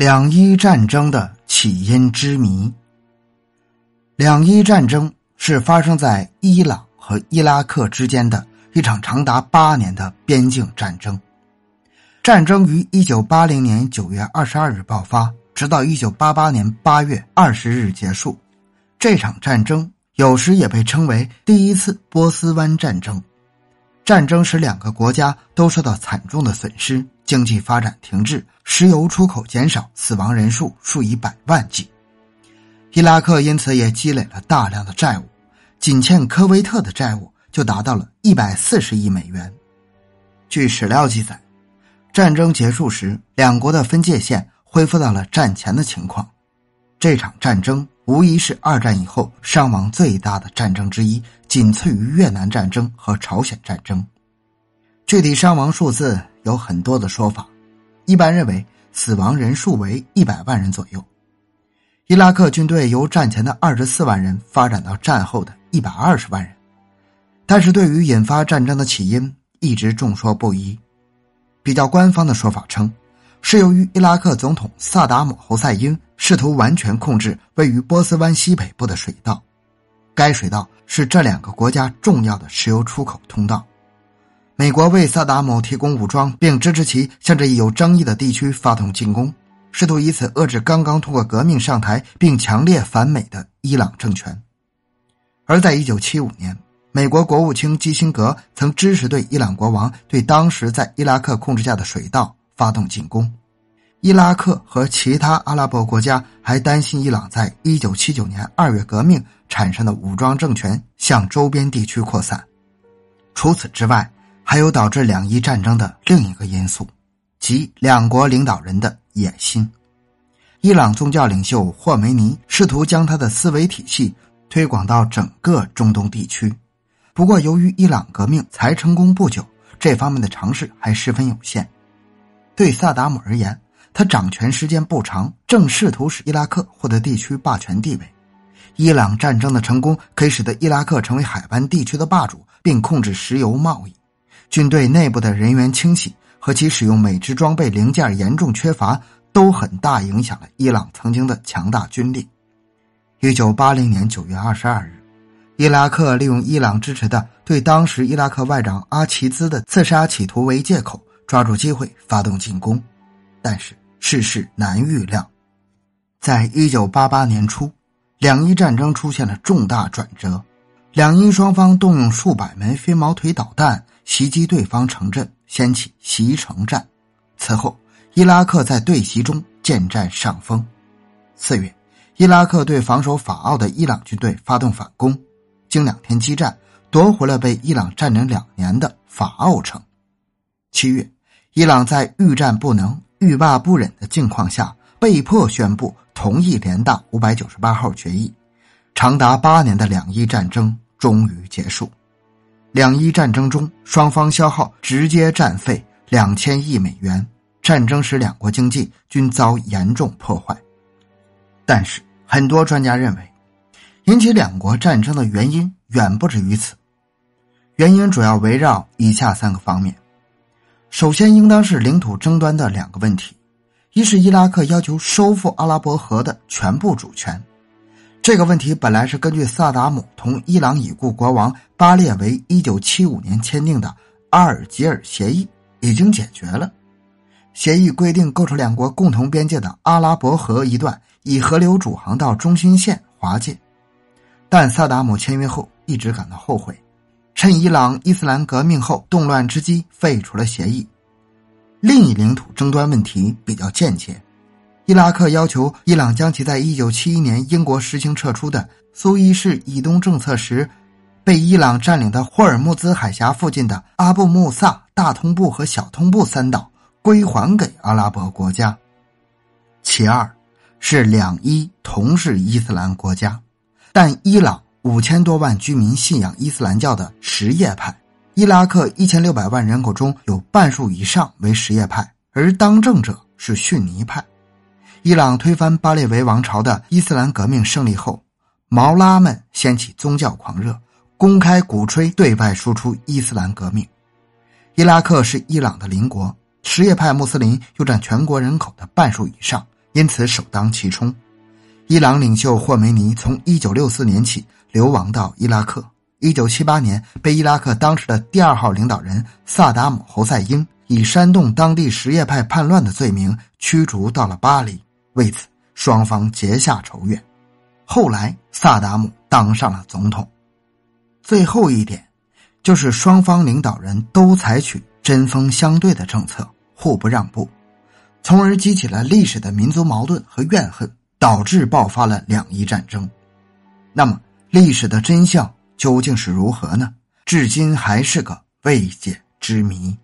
两伊战争的起因之谜。两伊战争是发生在伊朗和伊拉克之间的一场长达八年的边境战争。战争于一九八零年九月二十二日爆发，直到一九八八年八月二十日结束。这场战争有时也被称为第一次波斯湾战争。战争使两个国家都受到惨重的损失，经济发展停滞，石油出口减少，死亡人数数以百万计。伊拉克因此也积累了大量的债务，仅欠科威特的债务就达到了一百四十亿美元。据史料记载，战争结束时，两国的分界线恢复到了战前的情况。这场战争无疑是二战以后伤亡最大的战争之一，仅次于越南战争和朝鲜战争。具体伤亡数字有很多的说法，一般认为死亡人数为一百万人左右。伊拉克军队由战前的二十四万人发展到战后的一百二十万人，但是对于引发战争的起因一直众说不一。比较官方的说法称。是由于伊拉克总统萨达姆·侯赛因试图完全控制位于波斯湾西北部的水道，该水道是这两个国家重要的石油出口通道。美国为萨达姆提供武装，并支持其向这一有争议的地区发动进攻，试图以此遏制刚刚通过革命上台并强烈反美的伊朗政权。而在1975年，美国国务卿基辛格曾支持对伊朗国王对当时在伊拉克控制下的水道。发动进攻，伊拉克和其他阿拉伯国家还担心伊朗在一九七九年二月革命产生的武装政权向周边地区扩散。除此之外，还有导致两伊战争的另一个因素，即两国领导人的野心。伊朗宗教领袖霍梅尼试图将他的思维体系推广到整个中东地区，不过由于伊朗革命才成功不久，这方面的尝试还十分有限。对萨达姆而言，他掌权时间不长，正试图使伊拉克获得地区霸权地位。伊朗战争的成功可以使得伊拉克成为海湾地区的霸主，并控制石油贸易。军队内部的人员清洗和其使用美制装备零件严重缺乏，都很大影响了伊朗曾经的强大军力。一九八零年九月二十二日，伊拉克利用伊朗支持的对当时伊拉克外长阿齐兹的刺杀企图为借口。抓住机会发动进攻，但是世事难预料。在一九八八年初，两伊战争出现了重大转折，两伊双方动用数百枚飞毛腿导弹袭击对方城镇，掀起袭城战。此后，伊拉克在对袭中渐占上风。四月，伊拉克对防守法奥的伊朗军队发动反攻，经两天激战，夺回了被伊朗占领两年的法奥城。七月。伊朗在欲战不能、欲罢不忍的境况下，被迫宣布同意联大五百九十八号决议，长达八年的两伊战争终于结束。两伊战争中，双方消耗直接战费两千亿美元，战争使两国经济均遭严重破坏。但是，很多专家认为，引起两国战争的原因远不止于此，原因主要围绕以下三个方面。首先，应当是领土争端的两个问题：一是伊拉克要求收复阿拉伯河的全部主权，这个问题本来是根据萨达姆同伊朗已故国王巴列维一九七五年签订的阿尔及尔协议已经解决了。协议规定，构成两国共同边界的阿拉伯河一段以河流主航道中心线划界，但萨达姆签约后一直感到后悔。趁伊朗伊斯兰革命后动乱之机废除了协议。另一领土争端问题比较间接，伊拉克要求伊朗将其在1971年英国实行撤出的苏伊士以东政策时，被伊朗占领的霍尔木兹海峡附近的阿布穆萨、大通布和小通布三岛归还给阿拉伯国家。其二，是两伊同是伊斯兰国家，但伊朗。五千多万居民信仰伊斯兰教的什叶派，伊拉克一千六百万人口中有半数以上为什叶派，而当政者是逊尼派。伊朗推翻巴列维王朝的伊斯兰革命胜利后，毛拉们掀起宗教狂热，公开鼓吹对外输出伊斯兰革命。伊拉克是伊朗的邻国，什叶派穆斯林又占全国人口的半数以上，因此首当其冲。伊朗领袖霍梅尼从1964年起流亡到伊拉克，1978年被伊拉克当时的第二号领导人萨达姆·侯赛因以煽动当地什叶派叛乱的罪名驱逐到了巴黎。为此，双方结下仇怨。后来，萨达姆当上了总统。最后一点，就是双方领导人都采取针锋相对的政策，互不让步，从而激起了历史的民族矛盾和怨恨，导致爆发了两伊战争。那么，历史的真相究竟是如何呢？至今还是个未解之谜。